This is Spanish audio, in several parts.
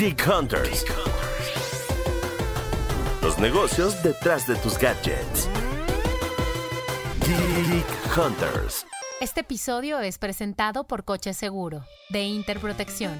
Geek Hunters. Los negocios detrás de tus gadgets. Geek Hunters. Este episodio es presentado por Coche Seguro, de Interprotección.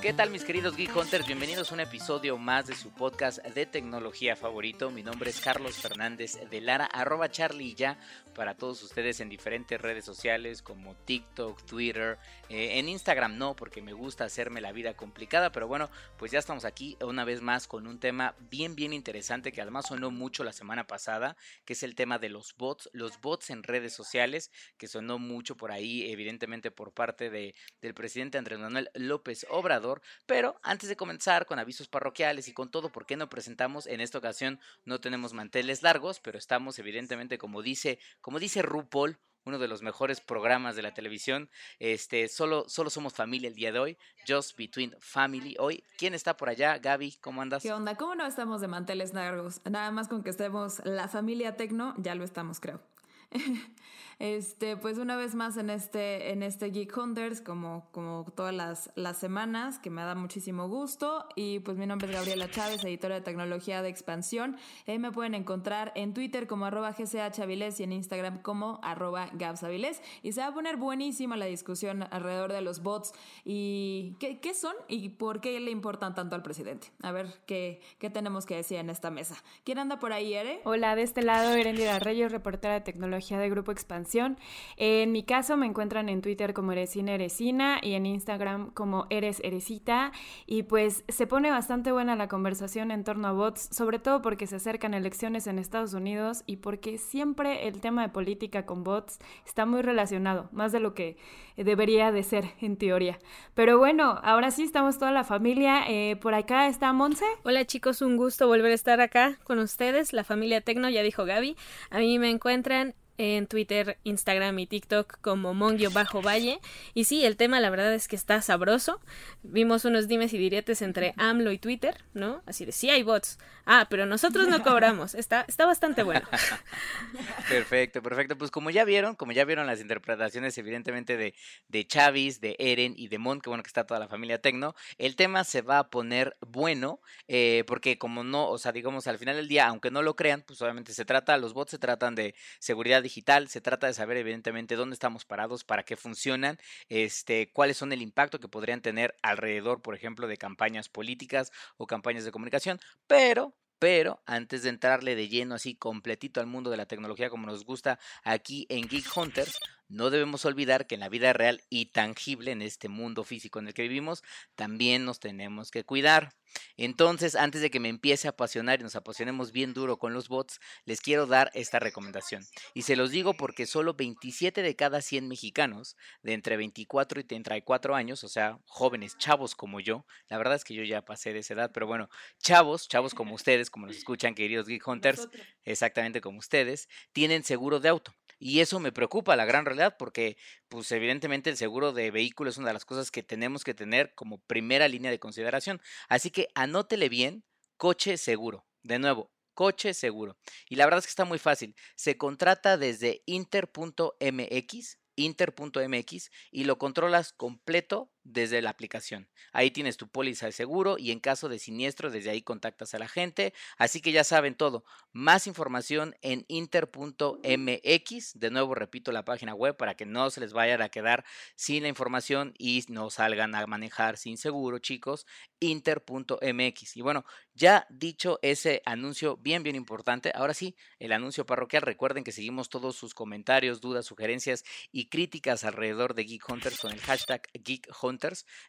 ¿Qué tal mis queridos Geek Hunters? Bienvenidos a un episodio más de su podcast de tecnología favorito. Mi nombre es Carlos Fernández de Lara, arroba Charlie ya para todos ustedes en diferentes redes sociales como TikTok, Twitter, eh, en Instagram no, porque me gusta hacerme la vida complicada, pero bueno, pues ya estamos aquí una vez más con un tema bien bien interesante que además sonó mucho la semana pasada, que es el tema de los bots, los bots en redes sociales, que sonó mucho por ahí, evidentemente por parte de, del presidente Andrés Manuel López Obrador, pero antes de comenzar con avisos parroquiales y con todo, ¿por qué no presentamos? En esta ocasión no tenemos manteles largos, pero estamos evidentemente, como dice, como dice RuPaul, uno de los mejores programas de la televisión. Este, solo, solo somos familia el día de hoy. Just Between Family. Hoy, ¿quién está por allá? Gaby, ¿cómo andas? ¿Qué onda? ¿Cómo no estamos de manteles largos? Nada más con que estemos la familia Tecno, ya lo estamos, creo. Este, pues una vez más en este, en este Geek Hunters, como, como todas las, las semanas, que me da muchísimo gusto. Y pues mi nombre es Gabriela Chávez, editora de tecnología de expansión. Ahí me pueden encontrar en Twitter como arroba gchavilés y en Instagram como arroba gabsavilés. Y se va a poner buenísima la discusión alrededor de los bots y qué, qué son y por qué le importan tanto al presidente. A ver qué, qué tenemos que decir en esta mesa. ¿Quién anda por ahí, Ere? Hola, de este lado, Erendira Reyes, reportera de tecnología de Grupo Expansión. En mi caso me encuentran en Twitter como Eresina Eresina y en Instagram como Eres Eresita. Y pues se pone bastante buena la conversación en torno a bots, sobre todo porque se acercan elecciones en Estados Unidos y porque siempre el tema de política con bots está muy relacionado, más de lo que debería de ser en teoría. Pero bueno, ahora sí estamos toda la familia. Eh, por acá está Monse. Hola chicos, un gusto volver a estar acá con ustedes. La familia Tecno, ya dijo Gaby. A mí me encuentran en Twitter, Instagram y TikTok como Bajo Valle. Y sí, el tema la verdad es que está sabroso. Vimos unos dimes y diretes entre AMLO y Twitter, ¿no? Así de, sí hay bots. Ah, pero nosotros no cobramos. Está, está bastante bueno. Perfecto, perfecto. Pues como ya vieron, como ya vieron las interpretaciones evidentemente de, de Chavis, de Eren y de Mon, que bueno que está toda la familia Tecno, el tema se va a poner bueno, eh, porque como no, o sea, digamos, al final del día, aunque no lo crean, pues obviamente se trata, los bots se tratan de seguridad digital, se trata de saber evidentemente dónde estamos parados, para qué funcionan, este, cuáles son el impacto que podrían tener alrededor, por ejemplo, de campañas políticas o campañas de comunicación, pero pero antes de entrarle de lleno así completito al mundo de la tecnología como nos gusta aquí en Geek Hunters, no debemos olvidar que en la vida real y tangible, en este mundo físico en el que vivimos, también nos tenemos que cuidar. Entonces, antes de que me empiece a apasionar y nos apasionemos bien duro con los bots, les quiero dar esta recomendación. Y se los digo porque solo 27 de cada 100 mexicanos de entre 24 y 34 años, o sea, jóvenes, chavos como yo, la verdad es que yo ya pasé de esa edad, pero bueno, chavos, chavos como ustedes, como nos escuchan, queridos Geek Hunters, exactamente como ustedes, tienen seguro de auto. Y eso me preocupa, la gran realidad, porque pues evidentemente el seguro de vehículo es una de las cosas que tenemos que tener como primera línea de consideración. Así que anótele bien, coche seguro. De nuevo, coche seguro. Y la verdad es que está muy fácil. Se contrata desde inter.mx, inter.mx, y lo controlas completo desde la aplicación. Ahí tienes tu póliza de seguro y en caso de siniestro desde ahí contactas a la gente. Así que ya saben todo. Más información en inter.mx. De nuevo repito la página web para que no se les vaya a quedar sin la información y no salgan a manejar sin seguro, chicos. Inter.mx. Y bueno, ya dicho ese anuncio bien, bien importante, ahora sí, el anuncio parroquial. Recuerden que seguimos todos sus comentarios, dudas, sugerencias y críticas alrededor de Geek Hunters con el hashtag Geek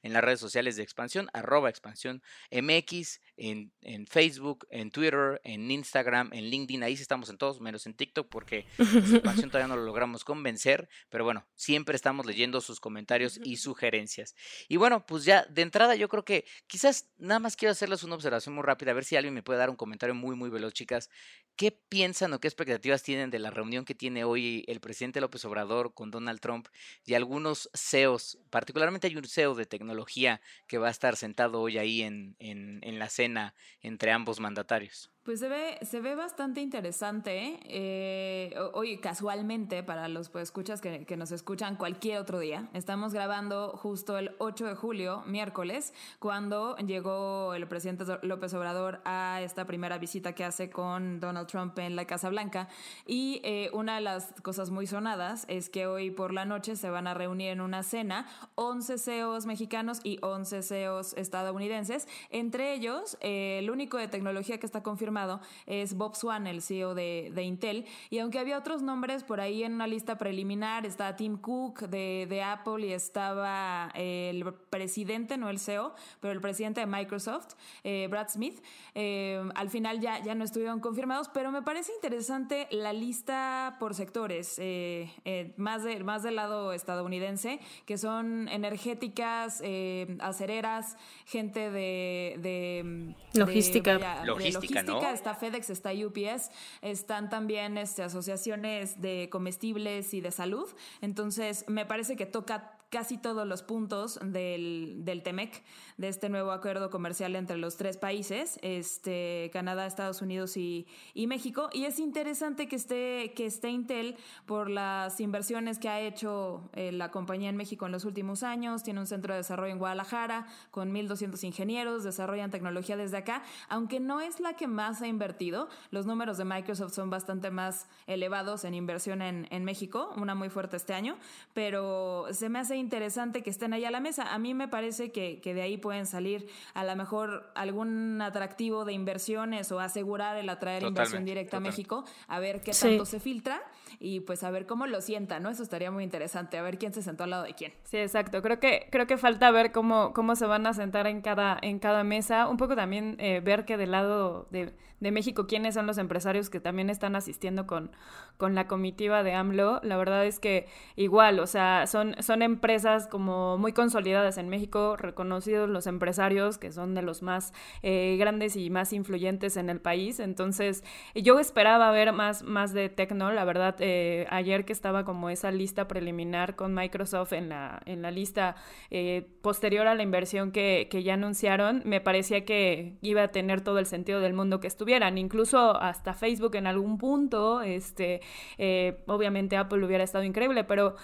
en las redes sociales de Expansión, arroba Expansión MX, en, en, Facebook, en Twitter, en Instagram, en LinkedIn. Ahí sí estamos en todos, menos en TikTok, porque Expansión todavía no lo logramos convencer. Pero bueno, siempre estamos leyendo sus comentarios y sugerencias. Y bueno, pues ya de entrada yo creo que quizás nada más quiero hacerles una observación muy rápida, a ver si alguien me puede dar un comentario muy, muy veloz, chicas. ¿Qué piensan o qué expectativas tienen de la reunión que tiene hoy el presidente López Obrador con Donald Trump y algunos CEOs? Particularmente hay un CEO de tecnología que va a estar sentado hoy ahí en, en, en la cena entre ambos mandatarios. Pues se ve, se ve bastante interesante. Eh, hoy, casualmente, para los escuchas que, que, nos escuchan cualquier otro día, estamos grabando justo el 8 de julio, miércoles, cuando llegó el presidente López Obrador a esta primera visita que hace con Donald Trump en la Casa Blanca. Y eh, una de las cosas muy sonadas es que hoy por la noche se van a reunir en una cena 11 CEOs mexicanos y 11 CEOs estadounidenses. Entre ellos, eh, el único de tecnología que está confirmado es Bob Swan, el CEO de, Intel. Y aunque había otros nombres por ahí en una lista preliminar, está Tim Cook de, Apple y estaba el presidente, no el CEO, pero el presidente de Microsoft, eh, Brad Smith. Eh, al final ya, ya no estuvieron confirmados, pero me parece interesante la lista por sectores, eh, más, de, más del lado estadounidense, que son energéticas, acereras, gente de... logística. logística, ¿no? Está FedEx, está UPS, están también este, asociaciones de comestibles y de salud. Entonces, me parece que toca casi todos los puntos del, del TEMEC, de este nuevo acuerdo comercial entre los tres países, este, Canadá, Estados Unidos y, y, México. Y es interesante que esté, que esté Intel por las inversiones que ha hecho eh, la compañía en México en los últimos años. Tiene un centro de desarrollo en Guadalajara con 1.200 ingenieros, desarrollan tecnología desde acá, aunque no es la que más ha invertido. Los números de Microsoft son bastante más elevados en inversión en, en México, una muy fuerte este año, pero se me hace interesante que estén ahí a la mesa. A mí me parece que, que de ahí pueden salir a lo mejor algún atractivo de inversiones o asegurar el atraer inversión directa a México, a ver qué tanto se filtra y pues a ver cómo lo sienta, ¿no? Eso estaría muy interesante, a ver quién se sentó al lado de quién. Sí, exacto. Creo que, creo que falta ver cómo, cómo se van a sentar en cada, en cada mesa. Un poco también eh, ver que del lado de, de, México, quiénes son los empresarios que también están asistiendo con, con la comitiva de AMLO. La verdad es que igual, o sea, son, son empresas como muy consolidadas en México, reconocidos los empresarios que son de los más eh, grandes y más influyentes en el país. Entonces, yo esperaba ver más, más de Tecno, la verdad eh, ayer que estaba como esa lista preliminar con Microsoft en la, en la lista eh, posterior a la inversión que, que, ya anunciaron, me parecía que iba a tener todo el sentido del mundo que estuvieran, incluso hasta Facebook en algún punto, este, obviamente Apple hubiera estado increíble, pero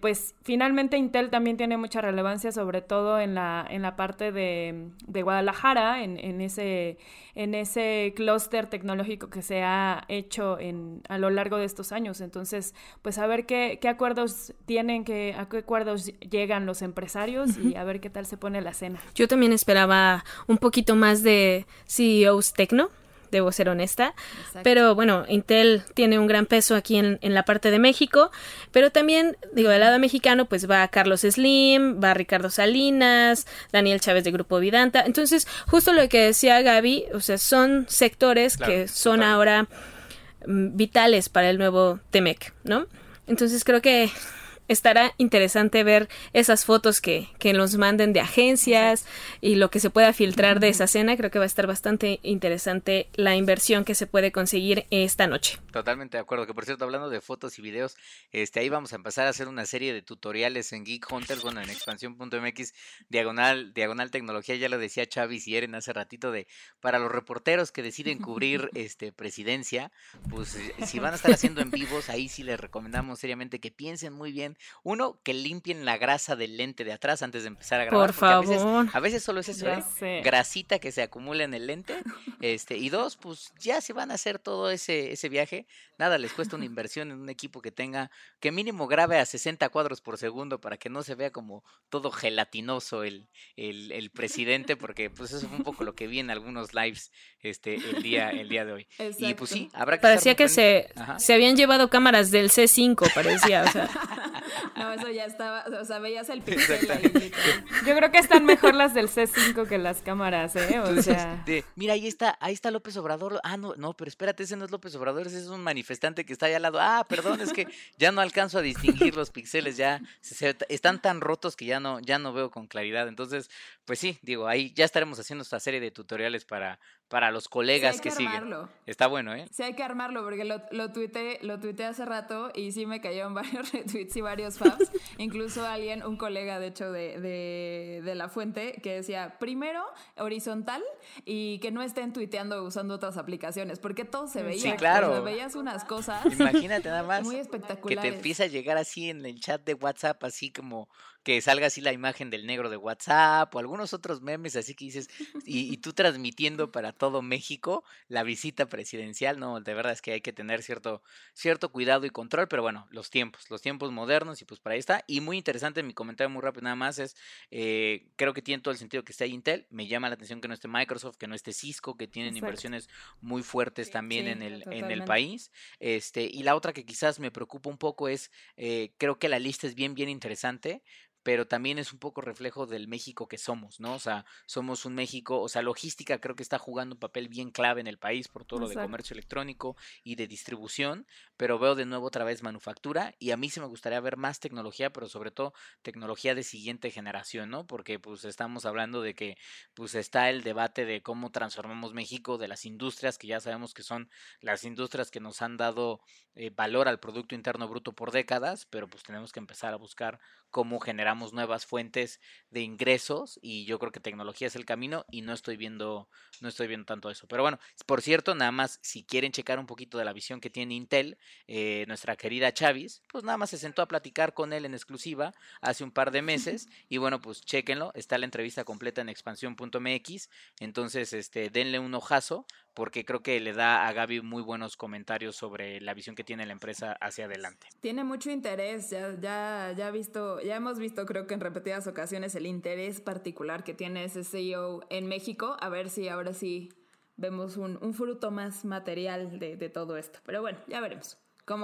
pues finalmente Intel también tiene mucha relevancia, sobre todo en la, en la parte de, de Guadalajara, en, en ese en ese clúster tecnológico que se ha hecho en, a lo largo de estos años. Entonces, pues a ver qué, qué acuerdos tienen, que, a qué acuerdos llegan los empresarios y a ver qué tal se pone la cena. Yo también esperaba un poquito más de CEOs Tecno debo ser honesta. Pero bueno, Intel tiene un gran peso aquí en, en, la parte de México, pero también, digo, del lado mexicano, pues va Carlos Slim, va Ricardo Salinas, Daniel Chávez de Grupo Vidanta. Entonces, justo lo que decía Gaby, o sea, son sectores que son ahora mm, vitales para el nuevo TEMEC, ¿no? Entonces creo que estará interesante ver esas fotos que, que nos manden de agencias y lo que se pueda filtrar de esa cena. Creo que va a estar bastante interesante la inversión que se puede conseguir esta noche. Totalmente de acuerdo. Que por cierto, hablando de fotos y videos, este ahí vamos a empezar a hacer una serie de tutoriales en Geek Hunters, bueno, en expansión.mx, diagonal, diagonal tecnología, ya lo decía Chavis y Eren hace ratito, de para los reporteros que deciden cubrir este presidencia, pues si van a estar haciendo en vivos, ahí sí les recomendamos seriamente que piensen muy bien uno, que limpien la grasa del lente de atrás antes de empezar a grabar. Por favor. A veces, solo es eso, ¿eh? Grasita que se acumula en el lente. Este, y dos, pues ya se van a hacer todo ese, ese viaje. Nada, les cuesta una inversión en un equipo que tenga, que mínimo grabe a 60 cuadros por segundo para que no se vea como todo gelatinoso el, el, presidente, porque pues eso fue un poco lo que vi en algunos lives este, el, día, el día de hoy. Y pues sí, habrá que Parecía que se, se habían llevado cámaras del C5, parecía, o sea. No, eso ya estaba, o sea, veías el pixel ahí. Yo creo que están mejor las del C5 que las cámaras, ¿eh? O sea... mira, ahí está, ahí está López Obrador. Ah, no, no, pero espérate, ese no es López Obrador, ese es un manifestante que está ahí al lado. Ah, perdón, es que ya no alcanzo a distinguir los píxeles, ya están tan rotos que ya no, ya no veo con claridad. Entonces, pues sí, digo, ahí ya estaremos haciendo esta serie de tutoriales para, para los colegas hay que, que siguen. armarlo. Está bueno, ¿eh? Sí, hay que armarlo porque lo, lo, tuiteé, lo tuiteé hace rato y sí me cayeron varios retweets y varios faps. Incluso alguien, un colega de hecho de, de, de, La Fuente, que decía, primero horizontal y que no estén tuiteando usando otras aplicaciones, porque todo se veía. Sí, claro. O sea, veías unas cosas. Imagínate nada más. Muy Que espectaculares. te empieza a llegar así en el chat de WhatsApp, así como que salga así la imagen del negro de WhatsApp o algunos otros memes así que dices, y, y, tú transmitiendo para todo México la visita presidencial, no, de verdad es que hay que tener cierto, cierto cuidado y control, pero bueno, los tiempos, los tiempos modernos y pues para ahí está. Y muy interesante, mi comentario muy rápido nada más es, eh, creo que tiene todo el sentido que esté Intel, me llama la atención que no esté Microsoft, que no esté Cisco, que tienen Exacto. inversiones muy fuertes también Sí, en, el, en el país. Este, y la otra que quizás me preocupa un poco es, eh, creo que la lista es bien, bien interesante, pero también es un poco reflejo del México que somos, ¿no? O sea, somos un México, o sea, logística creo que está jugando un papel bien clave en el país por todo lo de comercio electrónico y de distribución, pero veo de nuevo otra vez manufactura y a mí sí me gustaría ver más tecnología, pero sobre todo tecnología de siguiente generación, ¿no? Porque pues estamos hablando de que pues está el debate de cómo transformamos México, de las industrias que ya sabemos que son las industrias que nos han dado eh, valor al Producto Interno Bruto por décadas, pero pues tenemos que empezar a buscar cómo generamos nuevas fuentes de ingresos y yo creo que tecnología es el camino y no estoy viendo no estoy viendo tanto eso. Pero bueno por cierto nada más si quieren checar un poquito de la visión que tiene Intel eh, nuestra querida Chavis pues nada más se sentó a platicar con él en exclusiva hace un par de meses y bueno pues chequenlo está la entrevista completa en expansión.mx entonces este denle un ojazo porque creo que le da a Gaby muy buenos comentarios sobre la visión que tiene la empresa hacia adelante Tiene mucho interés, ya, ya, ya, visto, ya hemos visto creo que en repetidas ocasiones el interés particular que tiene ese CEO en México, a ver si ahora sí vemos un, un fruto más material de, de, todo esto. Pero bueno, ya veremos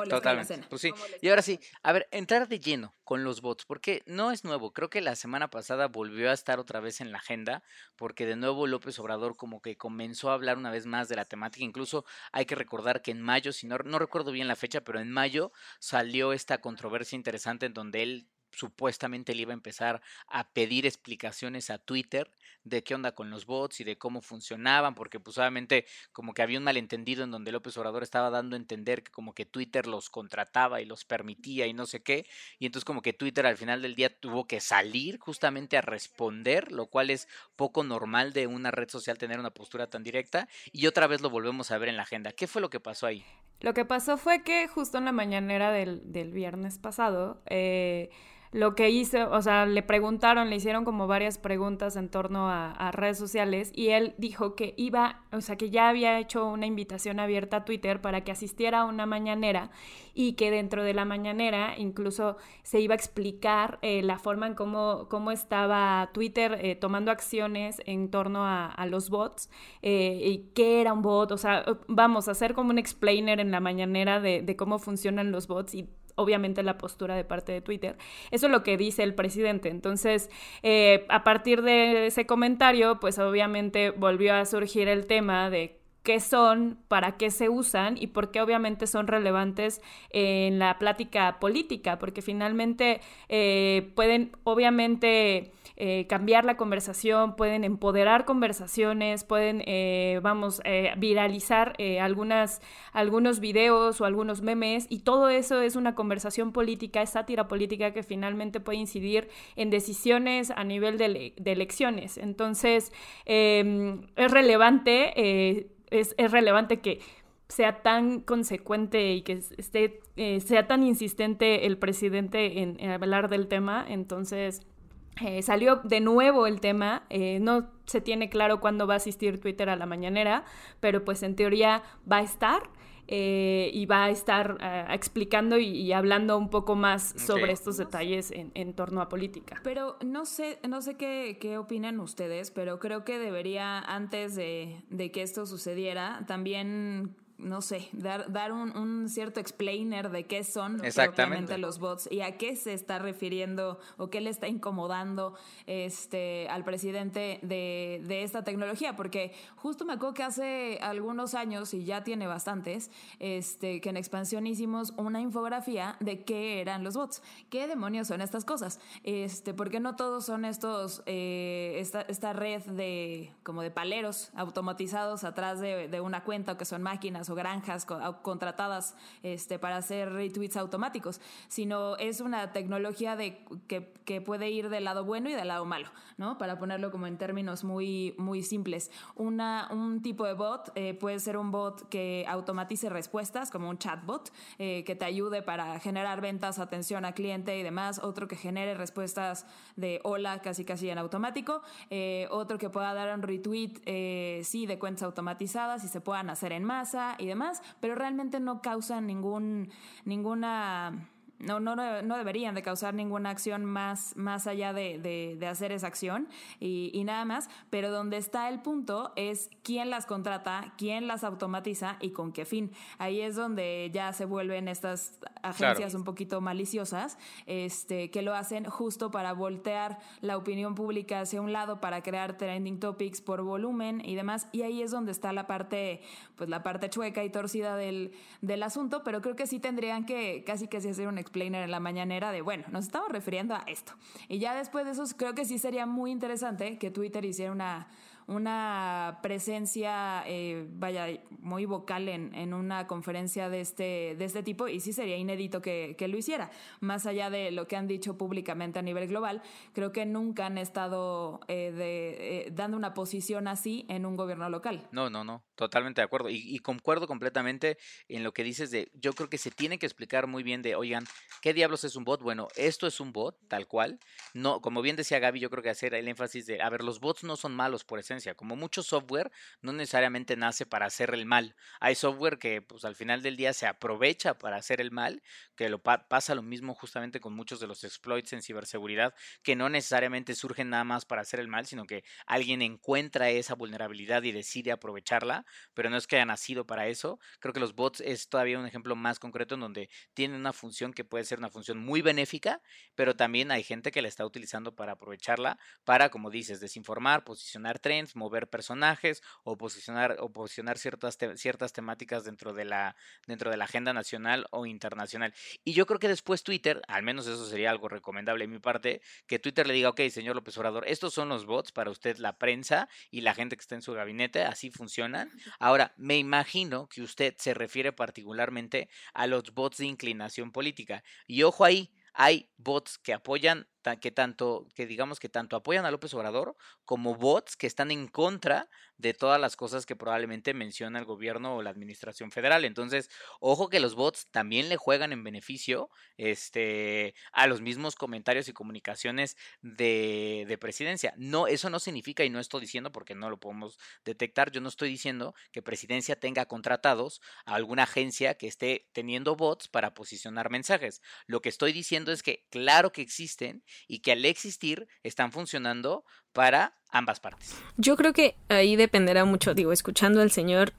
les Totalmente. la. Pues sí. Y ahora sí, a ver, entrar de lleno con los bots, porque no es nuevo. Creo que la semana pasada volvió a estar otra vez en la agenda, porque de nuevo López Obrador como que comenzó a hablar una vez más de la temática. Incluso hay que recordar que en mayo, si no, no recuerdo bien la fecha, pero en mayo salió esta controversia interesante en donde él supuestamente le iba a empezar a pedir explicaciones a Twitter de qué onda con los bots y de cómo funcionaban, porque pues obviamente como que había un malentendido en donde López Obrador estaba dando a entender que como que Twitter los contrataba y los permitía y no sé qué, y entonces como que Twitter al final del día tuvo que salir justamente a responder, lo cual es poco normal de una red social tener una postura tan directa, y otra vez lo volvemos a ver en la agenda. ¿Qué fue lo que pasó ahí? Lo que pasó fue que justo en la mañanera del, del viernes pasado, eh, lo que hizo, o sea, le preguntaron, le hicieron como varias preguntas en torno a, redes sociales y él dijo que iba, o sea, que ya había hecho una invitación abierta a Twitter para que asistiera a una mañanera y que dentro de la mañanera incluso se iba a explicar eh, la forma en cómo, cómo estaba Twitter eh, tomando acciones en torno a, los bots eh, y qué era un bot, o sea, vamos a hacer como un explainer en la mañanera de cómo funcionan los bots y obviamente la postura de parte de Twitter. Eso es lo que dice el presidente. Entonces, eh, a partir de ese comentario, pues obviamente volvió a surgir el tema de qué son, para qué se usan y por qué obviamente son relevantes en la plática política, porque finalmente eh, pueden obviamente eh, cambiar la conversación, pueden empoderar conversaciones, pueden, eh, vamos, eh, viralizar eh, algunas, algunos videos o algunos memes y todo eso es una conversación política, es sátira política que finalmente puede incidir en decisiones a nivel de, elecciones. Entonces, eh, es relevante, eh, es, es relevante que sea tan consecuente y que esté, eh, sea tan insistente el presidente en, en hablar del tema. Entonces, eh, salió de nuevo el tema, eh, no se tiene claro cuándo va a asistir Twitter a la mañanera, pero pues en teoría va a estar. Eh, y va a estar uh, explicando y, y, hablando un poco más sobre estos detalles en, en, torno a política. Pero no sé, no sé qué, qué opinan ustedes, pero creo que debería, antes de, de que esto sucediera, también no sé, dar, dar un, un cierto explainer de qué son Exactamente. los bots y a qué se está refiriendo o qué le está incomodando este, al presidente de, de esta tecnología. Porque justo me acuerdo que hace algunos años, y ya tiene bastantes, este, que en expansión hicimos una infografía de qué eran los bots. ¿Qué demonios son estas cosas? Este, porque no todos son estos, eh, esta, esta red de como de paleros automatizados atrás de, de una cuenta o que son máquinas o granjas contratadas este, para hacer retweets automáticos, sino es una tecnología de, que, puede ir del lado bueno y del lado malo, ¿no? Para ponerlo como en términos muy, muy simples. Una, un tipo de bot eh, puede ser un bot que automatice respuestas, como un chatbot, eh, que te ayude para generar ventas, atención a cliente y demás. Otro que genere respuestas de hola casi casi en automático. Eh, otro que pueda dar un retweet, sí, de cuentas automatizadas y se puedan hacer en masa y demás, pero realmente no causan ningún, ninguna no, no, no deberían de causar ninguna acción más, más allá de, de, de hacer esa acción y, y, nada más, pero donde está el punto es quién las contrata, quién las automatiza y con qué fin. Ahí es donde ya se vuelven estas agencias claro. un poquito maliciosas este, que lo hacen justo para voltear la opinión pública hacia un lado, para crear trending topics por volumen y demás. Y ahí es donde está la parte, pues la parte chueca y torcida del, del asunto, pero creo que sí tendrían que casi que hacer un explainer en la mañanera de, bueno, nos estamos refiriendo a esto. Y ya después de eso, creo que sí sería muy interesante que Twitter hiciera una, una presencia, eh, vaya, muy vocal en, en, una conferencia de este, de este tipo y sí sería inédito que, que, lo hiciera. Más allá de lo que han dicho públicamente a nivel global, creo que nunca han estado eh, de, eh, dando una posición así en un gobierno local. No, no, no, totalmente de acuerdo. Y, concuerdo completamente en lo que dices de, yo creo que se tiene que explicar muy bien de, oigan, ¿qué diablos es un bot? Bueno, esto es un bot, tal cual. No, como bien decía Gaby, yo creo que hacer el énfasis de, a ver, los bots no son malos por esencia como mucho software, no necesariamente nace para hacer el mal. Hay software que pues al final del día se aprovecha para hacer el mal, que lo pa pasa lo mismo justamente con muchos de los exploits en ciberseguridad, que no necesariamente surgen nada más para hacer el mal, sino que alguien encuentra esa vulnerabilidad y decide aprovecharla, pero no es que haya nacido para eso. Creo que los bots es todavía un ejemplo más concreto en donde tienen una función que puede ser una función muy benéfica, pero también hay gente que la está utilizando para aprovecharla, para, como dices, desinformar, posicionar trends, mover personajes o posicionar, o posicionar ciertas, te ciertas temáticas dentro de, la, dentro de la agenda nacional o internacional. Y yo creo que después Twitter, al menos eso sería algo recomendable en mi parte, que Twitter le diga, ok, señor López Obrador, estos son los bots para usted, la prensa y la gente que está en su gabinete, así funcionan. Ahora, me imagino que usted se refiere particularmente a los bots de inclinación política. Y ojo ahí, hay bots que apoyan que tanto que digamos que tanto apoyan a López Obrador como bots que están en contra de todas las cosas que probablemente menciona el gobierno o la administración federal. Entonces, ojo que los bots también le juegan en beneficio este a los mismos comentarios y comunicaciones de, de presidencia. No, eso no significa, y no estoy diciendo porque no lo podemos detectar, yo no estoy diciendo que presidencia tenga contratados a alguna agencia que esté teniendo bots para posicionar mensajes. Lo que estoy diciendo es que claro que existen y que al existir están funcionando para ambas partes. Yo creo que ahí dependerá mucho, digo, escuchando al señor,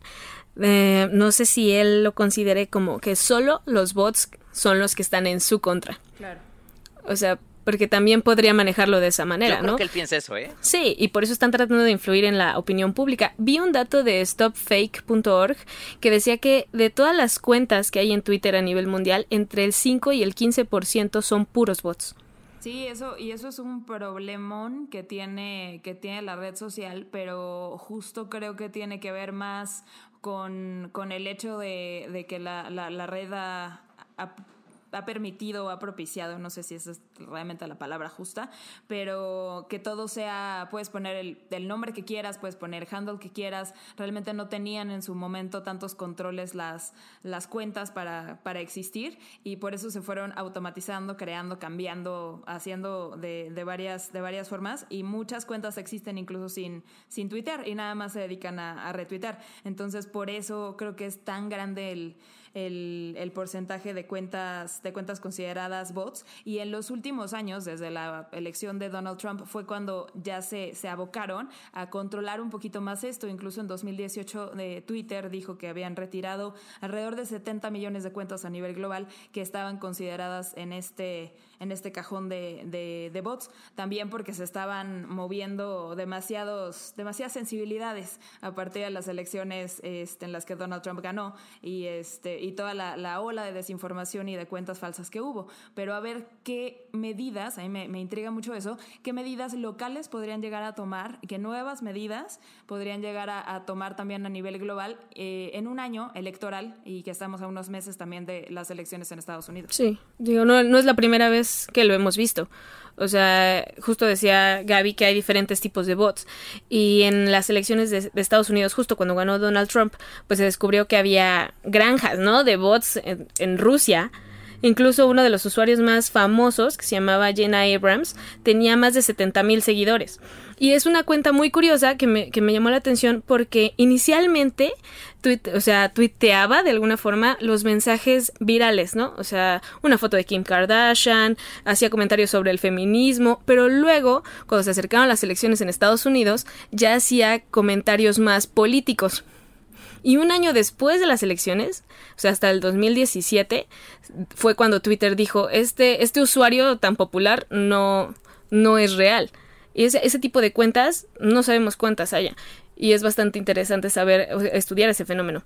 eh, no sé si él lo considere como que solo los bots son los que están en su contra. Claro. O sea, porque también podría manejarlo de esa manera, Yo creo ¿no? que él piensa eso, ¿eh? Sí, y por eso están tratando de influir en la opinión pública. Vi un dato de stopfake.org que decía que de todas las cuentas que hay en Twitter a nivel mundial, entre el 5 y el 15% son puros bots. Sí, eso, y eso es un problemón que tiene, que tiene la red social, pero justo creo que tiene que ver más con, con el hecho de, que la, la, red ha ha permitido, ha propiciado, no sé si esa es realmente la palabra justa, pero que todo sea, puedes poner el, el, nombre que quieras, puedes poner handle que quieras, realmente no tenían en su momento tantos controles las, las cuentas para, para existir y por eso se fueron automatizando, creando, cambiando, haciendo de, de, varias, de varias formas y muchas cuentas existen incluso sin, sin Twitter y nada más se dedican a, a retuitar. Entonces por eso creo que es tan grande el el, el, porcentaje de cuentas, de cuentas consideradas bots. Y en los últimos años, desde la elección de Donald Trump, fue cuando ya se, se abocaron a controlar un poquito más esto. Incluso en 2018 de Twitter dijo que habían retirado alrededor de 70 millones de cuentas a nivel global que estaban consideradas en este en este cajón de, de, bots, también porque se estaban moviendo demasiados, demasiadas sensibilidades a partir de las elecciones este, en las que Donald Trump ganó y, este, y toda la, la, ola de desinformación y de cuentas falsas que hubo. Pero a ver qué medidas, a mí me, intriga mucho eso, qué medidas locales podrían llegar a tomar, qué nuevas medidas podrían llegar a, tomar también a nivel global eh, en un año electoral y que estamos a unos meses también de las elecciones en Estados Unidos. Sí, digo, no, no es la primera vez que lo hemos visto. O sea, justo decía Gaby que hay diferentes tipos de bots. Y en las elecciones de, Estados Unidos, justo cuando ganó Donald Trump, pues se descubrió que había granjas, ¿no? De bots en, Rusia. Incluso uno de los usuarios más famosos, que se llamaba Jenna Abrams, tenía más de 70 mil seguidores. Y es una cuenta muy curiosa que me, que me llamó la atención porque inicialmente o sea, tuiteaba de alguna forma los mensajes virales, ¿no? O sea, una foto de Kim Kardashian, hacía comentarios sobre el feminismo, pero luego, cuando se acercaron las elecciones en Estados Unidos, ya hacía comentarios más políticos. Y un año después de las elecciones, o sea, hasta el 2017, fue cuando Twitter dijo, este, este usuario tan popular no, no es real. Y ese, ese tipo de cuentas, no sabemos cuántas haya y es bastante interesante saber, estudiar ese fenómeno.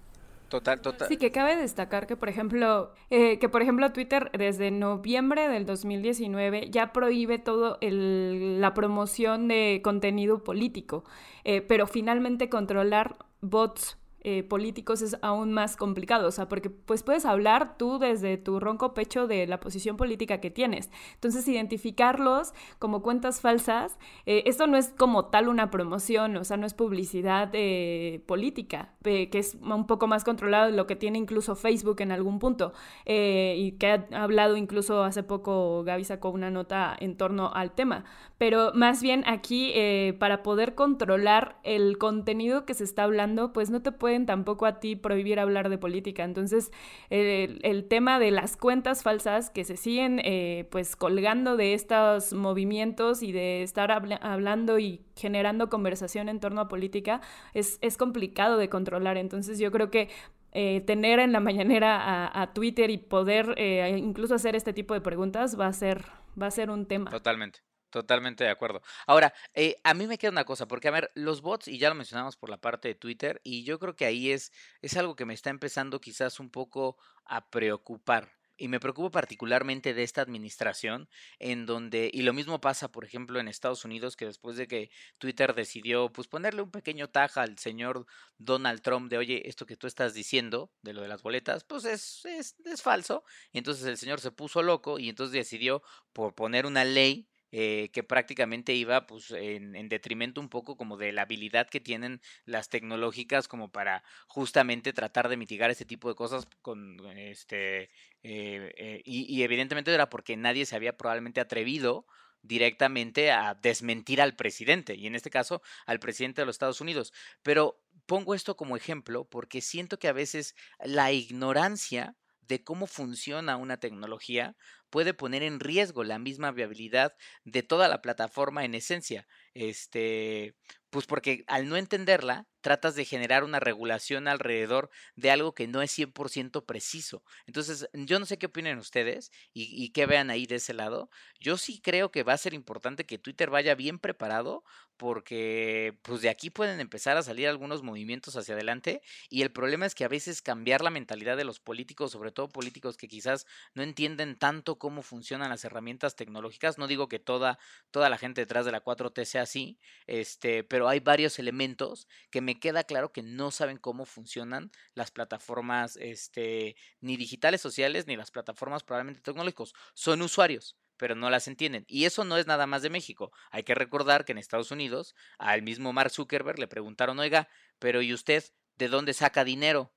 Total, total. Sí, que cabe destacar que, por ejemplo, eh, que por ejemplo Twitter desde noviembre del 2019 ya prohíbe todo el, la promoción de contenido político, eh, pero finalmente controlar bots eh, políticos es aún más complicado, o sea, porque pues puedes hablar tú desde tu ronco pecho de la posición política que tienes. Entonces, identificarlos como cuentas falsas, eh, esto no es como tal una promoción, o sea, no es publicidad eh, política, que es un poco más controlado de lo que tiene incluso Facebook en algún punto, y que ha hablado incluso hace poco Gaby sacó una nota en torno al tema, pero más bien aquí, para poder controlar el contenido que se está hablando, pues no te puede tampoco a ti prohibir hablar de política. Entonces, el, tema de las cuentas falsas que se siguen eh, pues colgando de estos movimientos y de estar hablando y generando conversación en torno a política es, es complicado de controlar. Entonces, yo creo que eh, tener en la mañanera a, Twitter y poder eh, incluso hacer este tipo de preguntas va a ser, va a ser un tema. Totalmente. Totalmente de acuerdo. Ahora, eh, a mí me queda una cosa, porque a ver, los bots, y ya lo mencionamos por la parte de Twitter, y yo creo que ahí es, es algo que me está empezando quizás un poco a preocupar. Y me preocupa particularmente de esta administración, en donde, y lo mismo pasa, por ejemplo, en Estados Unidos, que después de que Twitter decidió, pues, ponerle un pequeño taja al señor Donald Trump de, oye, esto que tú estás diciendo, de lo de las boletas, pues es, es, es falso. Y entonces el señor se puso loco y entonces decidió por poner una ley eh, que prácticamente iba pues en, en, detrimento un poco como de la habilidad que tienen las tecnológicas como para justamente tratar de mitigar este tipo de cosas con este eh, eh, y, y, evidentemente era porque nadie se había probablemente atrevido directamente a desmentir al presidente y en este caso al presidente de los Estados Unidos. Pero pongo esto como ejemplo porque siento que a veces la ignorancia de cómo funciona una tecnología puede poner en riesgo la misma viabilidad de toda la plataforma en esencia. Este, pues porque al no entenderla, tratas de generar una regulación alrededor de algo que no es 100% preciso. Entonces, yo no sé qué opinen ustedes y, qué vean ahí de ese lado. Yo sí creo que va a ser importante que Twitter vaya bien preparado porque pues de aquí pueden empezar a salir algunos movimientos hacia adelante y el problema es que a veces cambiar la mentalidad de los políticos, sobre todo políticos que quizás no entienden tanto cómo funcionan las herramientas tecnológicas, no digo que toda toda la gente detrás de la 4T sea así, este, pero hay varios elementos que me queda claro que no saben cómo funcionan las plataformas este ni digitales sociales ni las plataformas probablemente tecnológicos, son usuarios pero no las entienden. Y eso no es nada más de México. Hay que recordar que en Estados Unidos al mismo Mark Zuckerberg le preguntaron, oiga, pero ¿y usted de dónde saca dinero?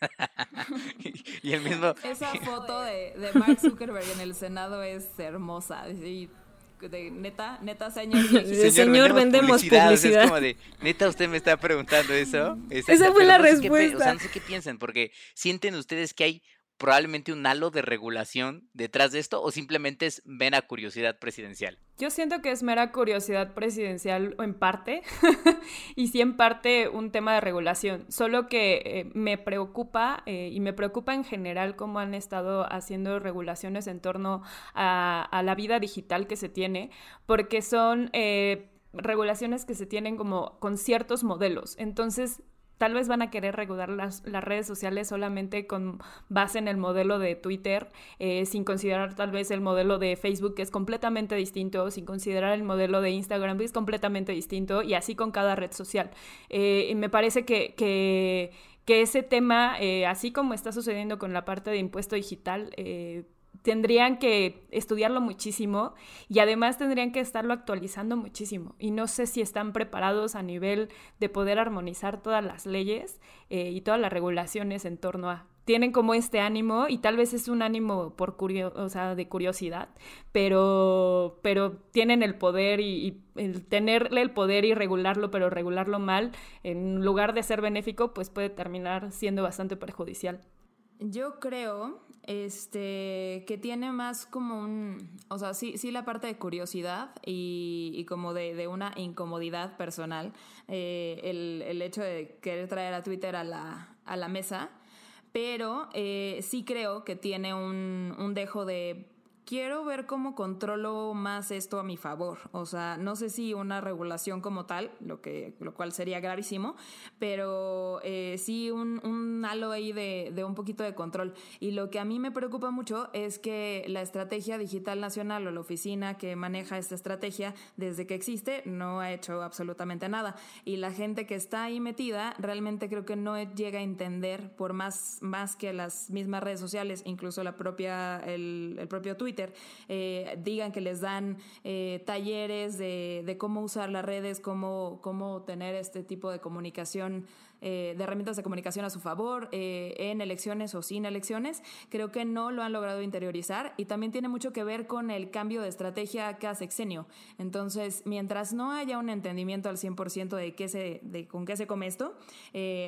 y el mismo... Esa foto de, de, Mark Zuckerberg en el Senado es hermosa. de neta, neta, señor. señor, vendemos publicidad. es como de, neta, usted me está preguntando eso. Esa fue la respuesta. o sea, no sé qué piensan, porque sienten ustedes que hay probablemente un halo de regulación detrás de esto o simplemente es mera curiosidad presidencial? Yo siento que es mera curiosidad presidencial en parte y sí en parte un tema de regulación, solo que eh, me preocupa eh, y me preocupa en general cómo han estado haciendo regulaciones en torno a, la vida digital que se tiene, porque son... Eh, regulaciones que se tienen como con ciertos modelos. Entonces, tal vez van a querer regular las, las, redes sociales solamente con base en el modelo de Twitter, eh, sin considerar tal vez el modelo de Facebook que es completamente distinto, sin considerar el modelo de Instagram que es completamente distinto y así con cada red social. Eh, me parece que, que, ese tema, eh, así como está sucediendo con la parte de impuesto digital, tendrían que estudiarlo muchísimo y además tendrían que estarlo actualizando muchísimo. Y no sé si están preparados a nivel de poder armonizar todas las leyes eh, y todas las regulaciones en torno a. Tienen como este ánimo y tal vez es un ánimo por curio o sea, de curiosidad, pero, pero tienen el poder y, el tenerle el poder y regularlo, pero regularlo mal, en lugar de ser benéfico, pues puede terminar siendo bastante perjudicial. Yo creo este, que tiene más como un, o sea, sí, sí la parte de curiosidad y, como de, una incomodidad personal, eh, el, hecho de querer traer a Twitter a la, a la mesa, pero eh, sí creo que tiene un, un dejo de quiero ver cómo controlo más esto a mi favor. O sea, no sé si una regulación como tal, lo, que, lo cual sería gravísimo, pero eh, sí un, un, halo ahí de, de, un poquito de control. Y lo que a mí me preocupa mucho es que la estrategia digital nacional o la oficina que maneja esta estrategia desde que existe no ha hecho absolutamente nada. Y la gente que está ahí metida realmente creo que no llega a entender por más, más que las mismas redes sociales, incluso la propia, el, el propio Twitter eh, digan que les dan eh, talleres de, cómo usar las redes, cómo, cómo tener este tipo de comunicación eh, de herramientas de comunicación a su favor en elecciones o sin elecciones, creo que no lo han logrado interiorizar y también tiene mucho que ver con el cambio de estrategia cada sexenio. Entonces, mientras no haya un entendimiento al 100% de, qué se, de con qué se come esto,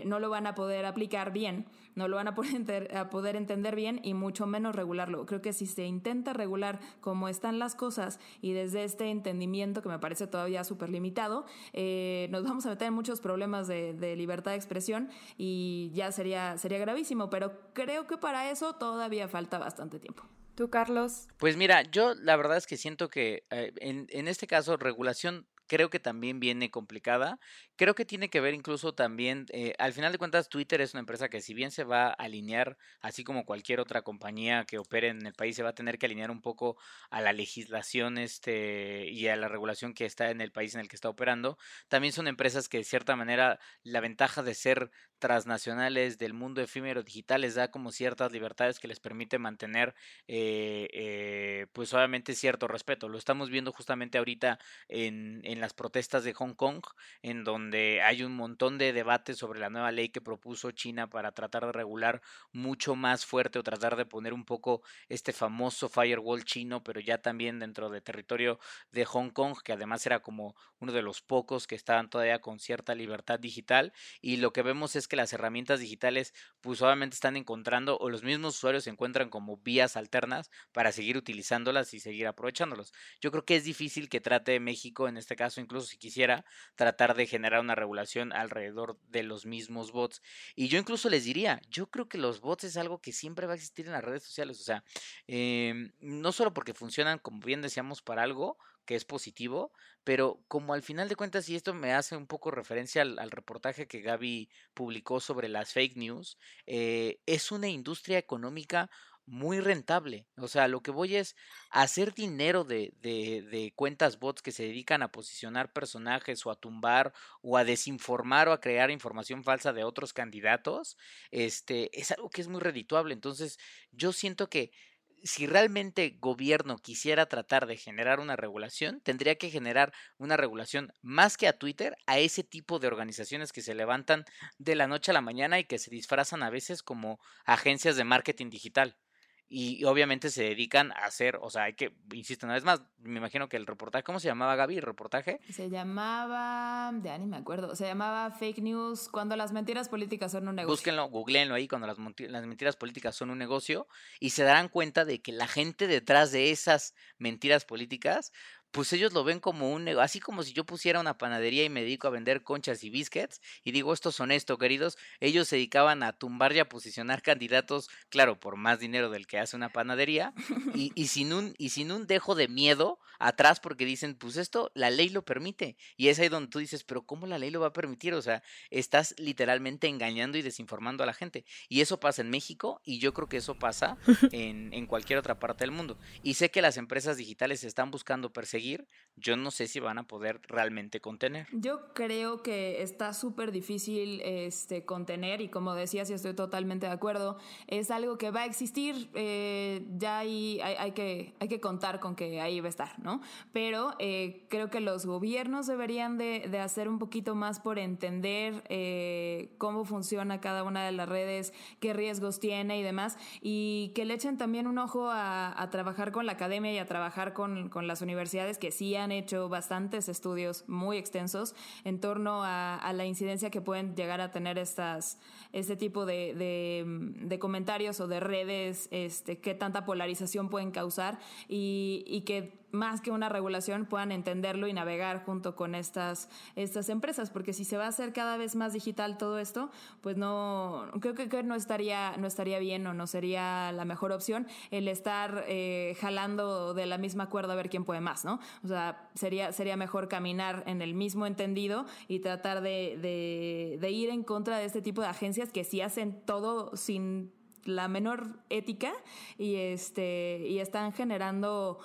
no lo van a poder aplicar bien, no lo van a poder, a poder entender bien y mucho menos regularlo. Creo que si se intenta regular cómo están las cosas y desde este entendimiento que me parece todavía súper limitado, nos vamos a meter en muchos problemas de, de libertad de expresión y ya sería, sería gravísimo, pero creo que para eso todavía falta bastante tiempo. ¿Tú, Carlos? Pues mira, yo la verdad es que siento que eh, en, en este caso regulación creo que también viene complicada. Creo que tiene que ver incluso también, eh, al final de cuentas, Twitter es una empresa que si bien se va a alinear, así como cualquier otra compañía que opere en el país, se va a tener que alinear un poco a la legislación este, y a la regulación que está en el país en el que está operando. También son empresas que de cierta manera la ventaja de ser transnacionales del mundo efímero digital les da como ciertas libertades que les permite mantener eh, eh, pues obviamente cierto respeto. Lo estamos viendo justamente ahorita en, en las protestas de Hong Kong, en donde hay un montón de debates sobre la nueva ley que propuso China para tratar de regular mucho más fuerte o tratar de poner un poco este famoso firewall chino, pero ya también dentro del territorio de Hong Kong, que además era como uno de los pocos que estaban todavía con cierta libertad digital. Y lo que vemos es que las herramientas digitales, pues obviamente están encontrando, o los mismos usuarios se encuentran como vías alternas para seguir utilizándolas y seguir aprovechándolas. Yo creo que es difícil que trate México en este caso incluso si quisiera tratar de generar una regulación alrededor de los mismos bots. Y yo incluso les diría, yo creo que los bots es algo que siempre va a existir en las redes sociales, o sea, em, no solo porque funcionan, como bien decíamos, para algo, que es positivo, pero como al final de cuentas, y esto me hace un poco referencia al, reportaje que Gaby publicó sobre las fake news, eh, es una industria económica muy rentable. O sea, lo que voy es hacer dinero de, de, de, cuentas bots que se dedican a posicionar personajes o a tumbar o a desinformar o a crear información falsa de otros candidatos. Este es algo que es muy redituable. Entonces, yo siento que si realmente gobierno quisiera tratar de generar una regulación, tendría que generar una regulación más que a Twitter, a ese tipo de organizaciones que se levantan de la noche a la mañana y que se disfrazan a veces como agencias de marketing digital y obviamente se dedican a hacer, o sea, hay que, insisto una vez más, me imagino que el reportaje, ¿cómo se llamaba Gaby el reportaje? Se llamaba, ya ni me acuerdo, se llamaba Fake News cuando las mentiras políticas son un negocio. Búsquenlo, googleenlo ahí cuando las, las mentiras políticas son un negocio y se darán cuenta de que la gente detrás de esas mentiras políticas pues ellos lo ven como un negocio, así como si yo pusiera una panadería y me dedico a vender conchas y biscuits y digo esto son esto, queridos, ellos se dedicaban a tumbar y a posicionar candidatos, claro, por más dinero del que hace una panadería y, y, sin un y sin un dejo de miedo atrás porque dicen, pues esto la ley lo permite y es ahí donde tú dices, pero ¿cómo la ley lo va a permitir? O sea, estás literalmente engañando y desinformando a la gente y eso pasa en México y yo creo que eso pasa en, en cualquier otra parte del mundo y sé que las empresas digitales están buscando perseguir seguir yo no sé si van a poder realmente contener. Yo creo que está súper difícil este, contener y como decías, y estoy totalmente de acuerdo, es algo que va a existir, eh, ya hay, hay, que, hay que contar con que ahí va a estar, ¿no? Pero eh, creo que los gobiernos deberían de, de, hacer un poquito más por entender eh, cómo funciona cada una de las redes, qué riesgos tiene y demás, y que le echen también un ojo a, a trabajar con la academia y a trabajar con, con las universidades que sí han hecho bastantes estudios muy extensos en torno a, la incidencia que pueden llegar a tener estas, este tipo de, de, comentarios o de redes, este, qué tanta polarización pueden causar y, y que más que una regulación puedan entenderlo y navegar junto con estas, estas empresas, porque si se va a hacer cada vez más digital todo esto, pues no, creo que, no, estaría, no estaría bien o no sería la mejor opción el estar eh, jalando de la misma cuerda a ver quién puede más, ¿no? O sea, sería, sería mejor caminar en el mismo entendido y tratar de, ir en contra de este tipo de agencias que sí hacen todo sin la menor ética y este y están generando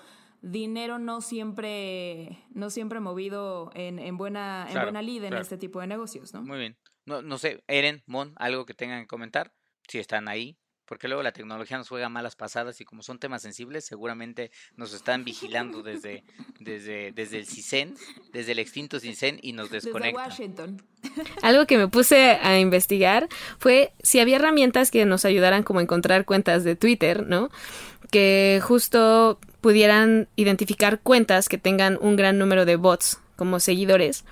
dinero no siempre, no siempre movido en, en buena, en buena lid en este tipo de negocios, ¿no? Muy bien. No, no sé, Eren, Mon, algo que tengan que comentar, si están ahí, porque luego la tecnología nos juega malas pasadas y como son temas sensibles, seguramente nos están vigilando desde, desde, desde el CISEN, desde el extinto CISEN y nos desconectan. Desde Washington. Algo que me puse a investigar fue si había herramientas que nos ayudaran como a encontrar cuentas de Twitter, ¿no? Que justo pudieran identificar cuentas que tengan un gran número de bots como seguidores.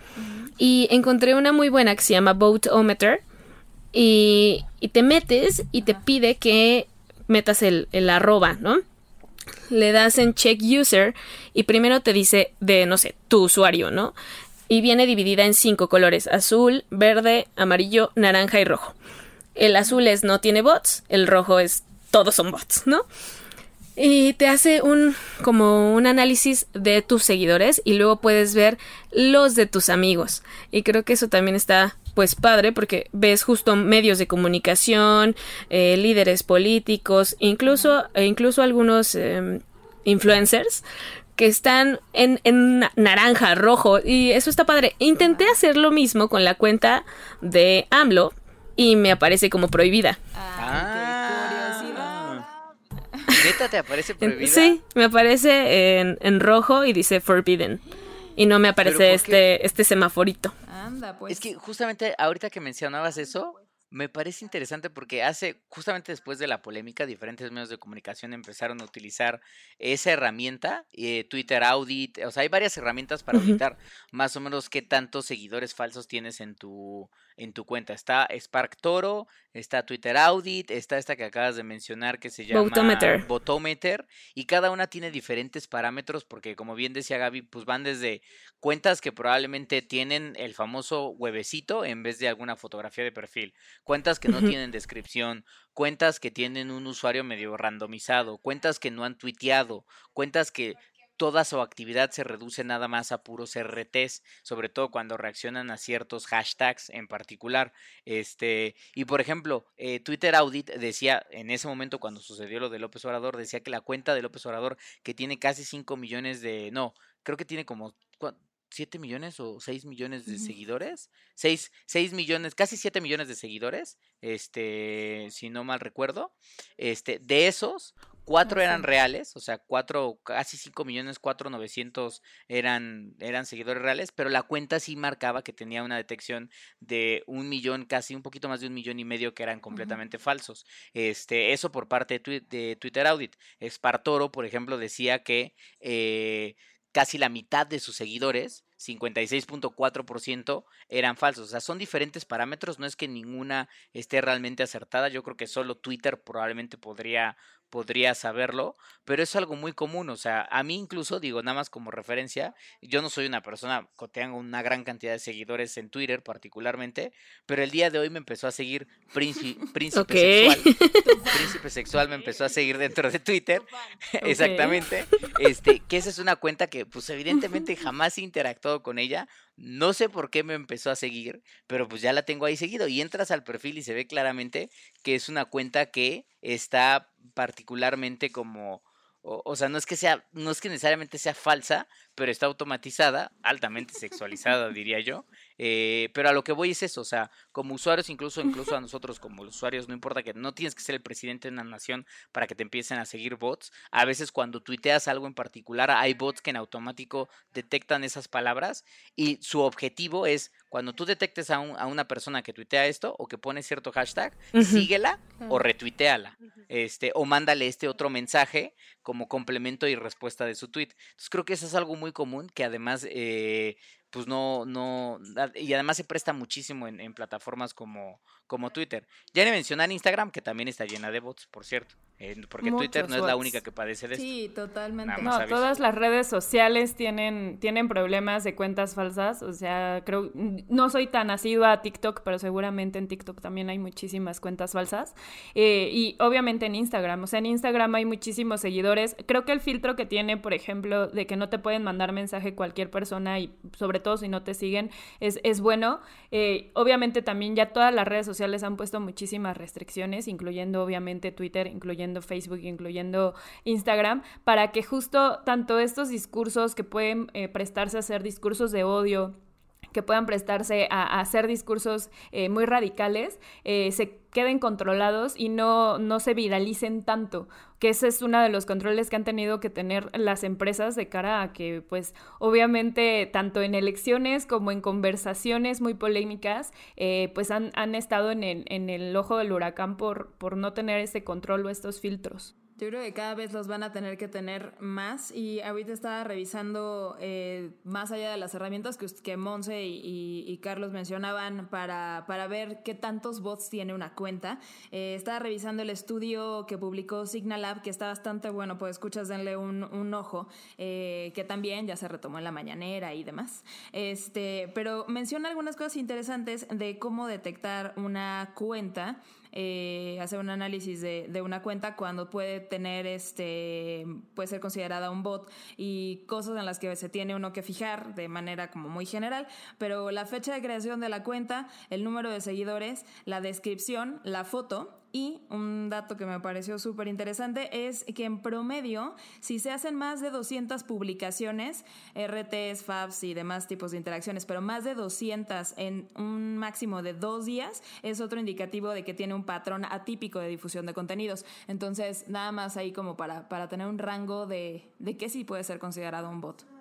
Y encontré una muy buena que se llama Voteometer. Y, y te metes y te pide que metas el, el arroba, ¿no? Le das en check user y primero te dice de, no sé, tu usuario, ¿no? Y viene dividida en cinco colores, azul, verde, amarillo, naranja y rojo. El azul es no tiene bots, el rojo es todos son bots, ¿no? y te hace un como un análisis de tus seguidores y luego puedes ver los de tus amigos y creo que eso también está pues padre porque ves justo medios de comunicación eh, líderes políticos incluso e incluso algunos em, influencers que están en, en, naranja, rojo, y eso está padre. Intenté hacer lo mismo con la cuenta de AMLO y me aparece como prohibida. Ah, ¿Neta te aparece prohibida? Sí, me aparece en, en rojo y dice forbidden. Y no me aparece este, este semaforito. Anda, pues. Es que justamente ahorita que mencionabas eso, me parece interesante porque hace, justamente después de la polémica, diferentes medios de comunicación empezaron a utilizar esa herramienta, eh, Twitter Audit, o sea, hay varias herramientas para auditar más o menos qué tantos seguidores falsos tienes en tu, en tu cuenta. Está Spark Toro, está Twitter Audit, está esta que acabas de mencionar que se llama Botometer. y cada una tiene diferentes parámetros porque como bien decía Gaby, pues van desde cuentas que probablemente tienen el famoso huevecito en vez de alguna fotografía de perfil, cuentas que no tienen descripción, cuentas que tienen un usuario medio randomizado, cuentas que no han tuiteado, cuentas que toda su actividad se reduce nada más a puros RTs, sobre todo cuando reaccionan a ciertos hashtags en particular. Este, y por ejemplo, eh, Twitter Audit decía, en ese momento cuando sucedió lo de López Obrador, decía que la cuenta de López Obrador, que tiene casi 5 millones de, no, creo que tiene como 7 millones o 6 millones de seguidores, 6, 6 millones, casi 7 millones de seguidores, este, si no mal recuerdo, este, de esos, cuatro Ah, eran sí. reales, o sea, cuatro, casi 5 millones, cuatro novecientos eran, eran seguidores reales, pero la cuenta sí marcaba que tenía una detección de un millón, casi un poquito más de un millón y medio que eran completamente falsos. Este, eso por parte de Twitter Audit. Espartoro, por ejemplo, decía que eh, casi la mitad de sus seguidores, 56.4%, eran falsos. O sea, son diferentes parámetros, no es que ninguna esté realmente acertada. Yo creo que solo Twitter probablemente podría, podría saberlo, pero es algo muy común. O sea, a mí incluso, digo, nada más como referencia, yo no soy una persona que tenga una gran cantidad de seguidores en Twitter particularmente, pero el día de hoy me empezó a seguir Príncipe, príncipe. Sexual. Príncipe Sexual me empezó a seguir dentro de Twitter. Exactamente. Este, que esa es una cuenta que, pues, evidentemente jamás he interactuado con ella. No sé por qué me empezó a seguir, pero pues ya la tengo ahí seguido. Y entras al perfil y se ve claramente que es una cuenta que está particularmente como. O, sea, no es que sea, no es que necesariamente sea falsa, pero está automatizada, altamente sexualizada, diría yo. Eh, pero a lo que voy es eso, o sea, como usuarios, incluso, incluso a nosotros como usuarios, no importa que no tienes que ser el presidente de una nación para que te empiecen a seguir bots. A veces cuando tuiteas algo en particular, hay bots que en automático detectan esas palabras y su objetivo es cuando tú detectes a, un- a una persona que tuitea esto o que pone cierto hashtag, síguela o retuiteala. Este, o mándale este otro mensaje como complemento y respuesta de su tweet. Entonces creo que eso es algo muy común que además eh, pues no, no, y además se presta muchísimo en, en plataformas como, como Twitter. Ya ni mencionar Instagram, que también está llena de bots, por cierto, eh, porque Twitter no es la única que padece de esto. Sí, totalmente. No, aviso. todas las redes sociales tienen, tienen problemas de cuentas falsas. O sea, creo, no soy tan asidua a TikTok, pero seguramente en TikTok también hay muchísimas cuentas falsas. Eh, y obviamente en Instagram. O sea, en Instagram hay muchísimos seguidores. Creo que el filtro que tiene, por ejemplo, de que no te pueden mandar mensaje cualquier persona y sobre todo si no te siguen, es, es bueno. Eh, obviamente también ya todas las redes sociales han puesto muchísimas restricciones, incluyendo obviamente Twitter, incluyendo Facebook, incluyendo Instagram, para que justo tanto estos discursos que pueden eh, prestarse a hacer discursos de odio, que puedan prestarse a, hacer discursos eh, muy radicales, eh, se queden controlados y no, no se viralicen tanto, que ese es uno de los controles que han tenido que tener las empresas de cara a que, pues, obviamente, tanto en elecciones como en conversaciones muy polémicas, eh, pues han, han estado en el, en el ojo del huracán por, por no tener ese control o estos filtros. Yo creo que cada vez los van a tener que tener más y ahorita estaba revisando eh, más allá de las herramientas que, que Monse y, y- Carlos mencionaban para, para ver qué tantos bots tiene una cuenta. Eh, estaba revisando el estudio que publicó Signalab que está bastante bueno, pues escuchas, denle un, un ojo, eh, que también ya se retomó en la mañanera y demás. Este, pero menciona algunas cosas interesantes de cómo detectar una cuenta eh, hacer un análisis de, de una cuenta cuando puede tener este puede ser considerada un bot y cosas en las que se tiene uno que fijar de manera como muy general. Pero la fecha de creación de la cuenta el número de seguidores la descripción la foto y un dato que me pareció súper interesante es que en promedio, si se hacen más de 200 publicaciones, RTs, FABs y demás tipos de interacciones, pero más de 200 en un máximo de dos días, es otro indicativo de que tiene un patrón atípico de difusión de contenidos. Entonces, nada más ahí como para, para tener un rango de, de qué sí puede ser considerado un bot.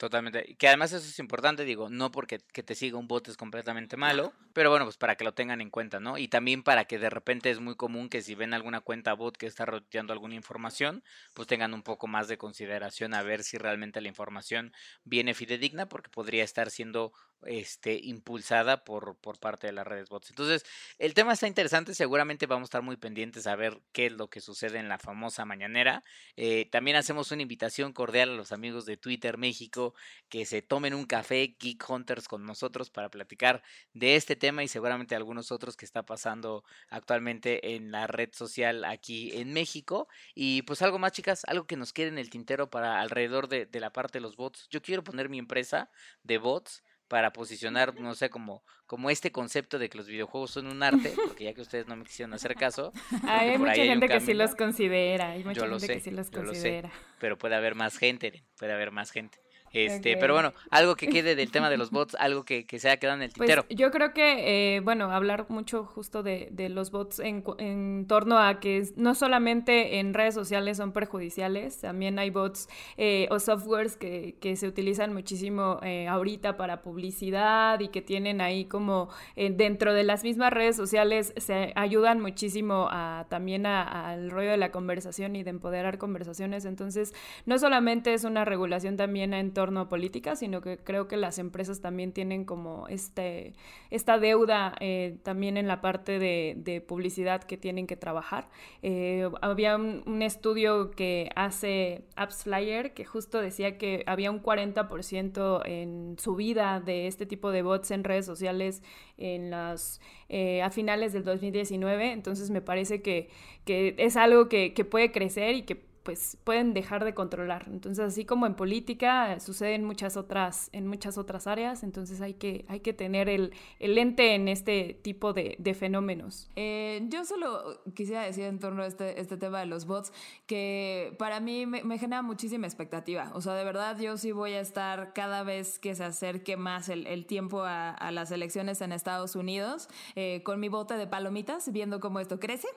Totalmente. Que además eso es importante, digo, no porque que te siga un bot es completamente malo, pero bueno, pues para que lo tengan en cuenta, ¿no? Y también para que de repente es muy común que si ven alguna cuenta bot que está roteando alguna información, pues tengan un poco más de consideración a ver si realmente la información viene fidedigna, porque podría estar siendo este impulsada por, por parte de las redes bots. Entonces, el tema está interesante, seguramente vamos a estar muy pendientes a ver qué es lo que sucede en la famosa mañanera. Eh, también hacemos una invitación cordial a los amigos de Twitter México que se tomen un café Geek Hunters con nosotros para platicar de este tema y seguramente algunos otros que está pasando actualmente en la red social aquí en México. Y pues algo más, chicas, algo que nos quede en el tintero para alrededor de, de la parte de los bots. Yo quiero poner mi empresa de bots para posicionar, no sé, como, como este concepto de que los videojuegos son un arte, porque ya que ustedes no me quisieron hacer caso, Hay mucha hay gente que sí los considera, hay mucha Yo lo gente sé, que sí los yo lo sé. considera. pero puede haber más gente, puede haber más gente. Este, pero bueno, algo que quede del tema de los bots, algo que, que se haya quedado en el Pues tintero. yo creo que, eh, bueno, hablar mucho justo de, de los bots en, en torno a que no solamente en redes sociales son perjudiciales, también hay bots eh, o softwares que, que se utilizan muchísimo eh, ahorita para publicidad y que tienen ahí como eh, dentro de las mismas redes sociales se ayudan muchísimo a, también a- al rollo de la conversación y de empoderar conversaciones. Entonces, no solamente es una regulación también en torno a política, sino que creo que las empresas también tienen como este, esta deuda eh, también en la parte de, publicidad que tienen que trabajar. Eh, había un, estudio que hace AppsFlyer que justo decía que había un 40% en subida de este tipo de bots en redes sociales en las, eh, a finales del 2019. Entonces me parece que, que es algo que puede crecer y que pues pueden dejar de controlar. Entonces, así como en política, sucede en muchas otras, en muchas otras áreas, entonces hay que, hay que tener el, el lente en este tipo de, de fenómenos. Eh, yo solo quisiera decir en torno a este, este tema de los bots que para mí me, me genera muchísima expectativa. O sea, de verdad yo sí voy a estar cada vez que se acerque más el, el tiempo a, a las elecciones en Estados Unidos eh, con mi bote de palomitas viendo cómo esto crece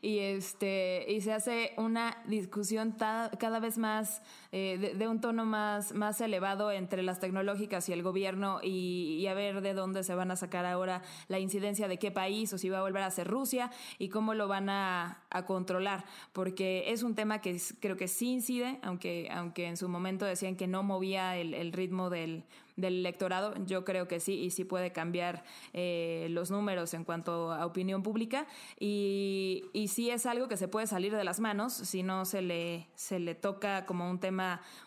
y, este, y se hace una discusión cada vez más eh, de, de un tono más, más elevado entre las tecnológicas y el gobierno y, y a ver de dónde se van a sacar ahora la incidencia de qué país o si va a volver a ser Rusia y cómo lo van a, a controlar, porque es un tema que creo que sí incide, aunque, aunque en su momento decían que no movía el, el ritmo del, del electorado, yo creo que sí, y sí puede cambiar eh, los números en cuanto a opinión pública, y, y sí es algo que se puede salir de las manos si no se le, se le toca como un tema,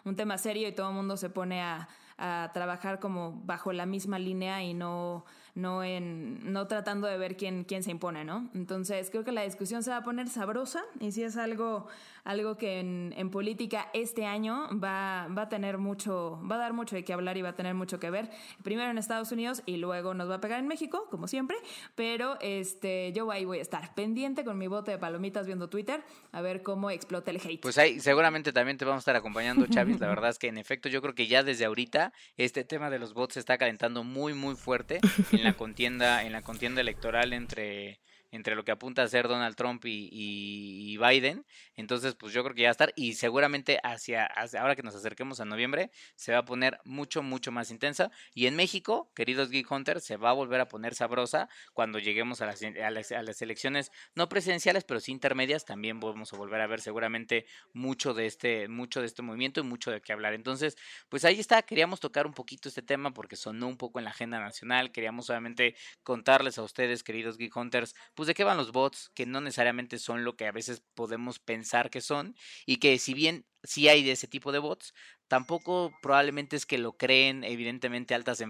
un tema serio y todo el mundo se pone a, a trabajar como bajo la misma línea y no, no, en, no tratando de ver quién, quién se impone, ¿no? Entonces creo que la discusión se va a poner sabrosa y sí es algo, algo que en, en política este año va, va a tener mucho, va a dar mucho de qué hablar y va a tener mucho que ver. Primero en Estados Unidos y luego nos va a pegar en México, como siempre, pero este, yo ahí voy a estar pendiente con mi bote de palomitas viendo Twitter a ver cómo explota el hate. Pues ahí seguramente también te vamos a estar acompañando, Chavis. La verdad es que en efecto yo creo que ya desde ahorita este tema de los bots está calentando muy muy fuerte en la contienda en la contienda electoral entre entre lo que apunta a ser Donald Trump y, Biden. Entonces, pues yo creo que ya va a estar. Y seguramente hacia, ahora que nos acerquemos a noviembre, se va a poner mucho, mucho más intensa. Y en México, queridos Geek Hunters, se va a volver a poner sabrosa cuando lleguemos a las, a las, a las elecciones, no presidenciales, pero sí intermedias. También vamos a volver a ver seguramente mucho de este, mucho de este movimiento y mucho de qué hablar. Entonces, pues ahí está, queríamos tocar un poquito este tema porque sonó un poco en la agenda nacional. Queríamos solamente contarles a ustedes, queridos Geek Hunters, pues de qué van los bots, que no necesariamente son lo que a veces podemos pensar que son, y que si bien sí hay de ese tipo de bots, tampoco probablemente es que lo creen evidentemente altas,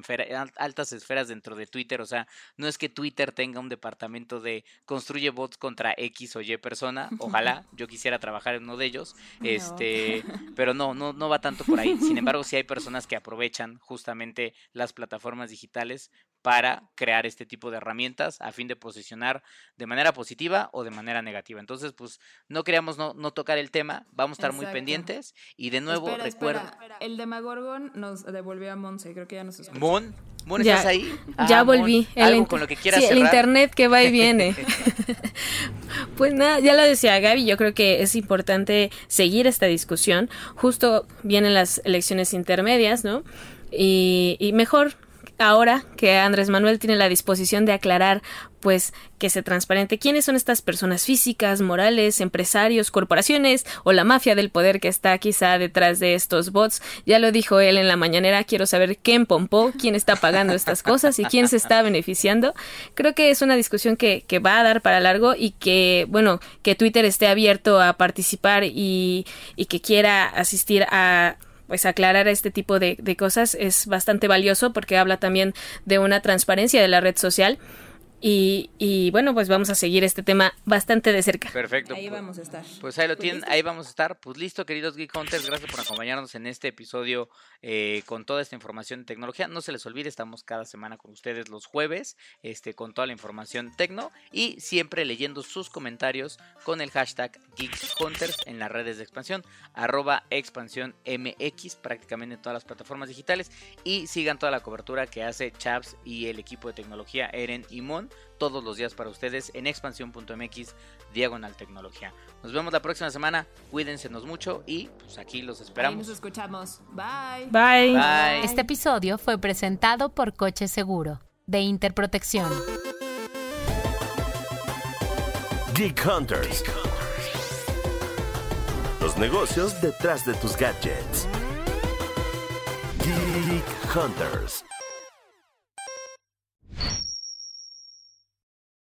esferas dentro de Twitter, o sea, no es que Twitter tenga un departamento de construye bots contra X o Y persona, ojalá yo quisiera trabajar en uno de ellos, No. este, pero no, no, no va tanto por ahí. Sin embargo, sí hay personas que aprovechan justamente las plataformas digitales para crear este tipo de herramientas a fin de posicionar de manera positiva o de manera negativa. Entonces, pues no queríamos no, no tocar el tema, vamos a estar muy pendientes y de nuevo espera, recuerda espera. El Demagorgon nos devolvió a Monse, creo que ya nos escucha. Mon, Mon, Ya- ¿estás ahí? ya Ah, Mon, volví. El algo int- con lo que quieras sí, el internet que va y viene. pues nada, ya lo decía Gaby, yo creo que es importante seguir esta discusión. Justo vienen las elecciones intermedias, ¿no? Y, y mejor ahora que Andrés Manuel tiene la disposición de aclarar, pues, que se transparente quiénes son estas personas físicas, morales, empresarios, corporaciones o la mafia del poder que está quizá detrás de estos bots. Ya lo dijo él en la mañanera, quiero saber quién pompó, quién está pagando estas cosas y quién se está beneficiando. Creo que es una discusión que, que va a dar para largo y que, bueno, que Twitter esté abierto a participar y, y que quiera asistir a pues aclarar este tipo de, de cosas es bastante valioso porque habla también de una transparencia de la red social Y, y bueno, pues vamos a seguir este tema bastante de cerca. Perfecto. Ahí pues- vamos a estar. Pues ahí lo Pues tienen, listo. ahí vamos a estar. Pues listo, queridos Geek Hunters, gracias por acompañarnos en este episodio eh, con toda esta información de tecnología. No se les olvide, estamos cada semana con ustedes los jueves, este, con toda la información tecno y siempre leyendo sus comentarios con el hashtag Geek Hunters en las redes de expansión, arroba expansión MX, prácticamente en todas las plataformas digitales. Y sigan toda la cobertura que hace Chaps y el equipo de tecnología Eren y Mon todos los días para ustedes en expansión.mx diagonal tecnología. Nos vemos la próxima semana, cuídensenos mucho y pues aquí los Ahí nos esperamos. escuchamos. Bye. Bye. Bye. Este episodio fue presentado por Coche Seguro, de Interprotección. Geek Hunters. Los negocios detrás de tus gadgets. Geek Hunters.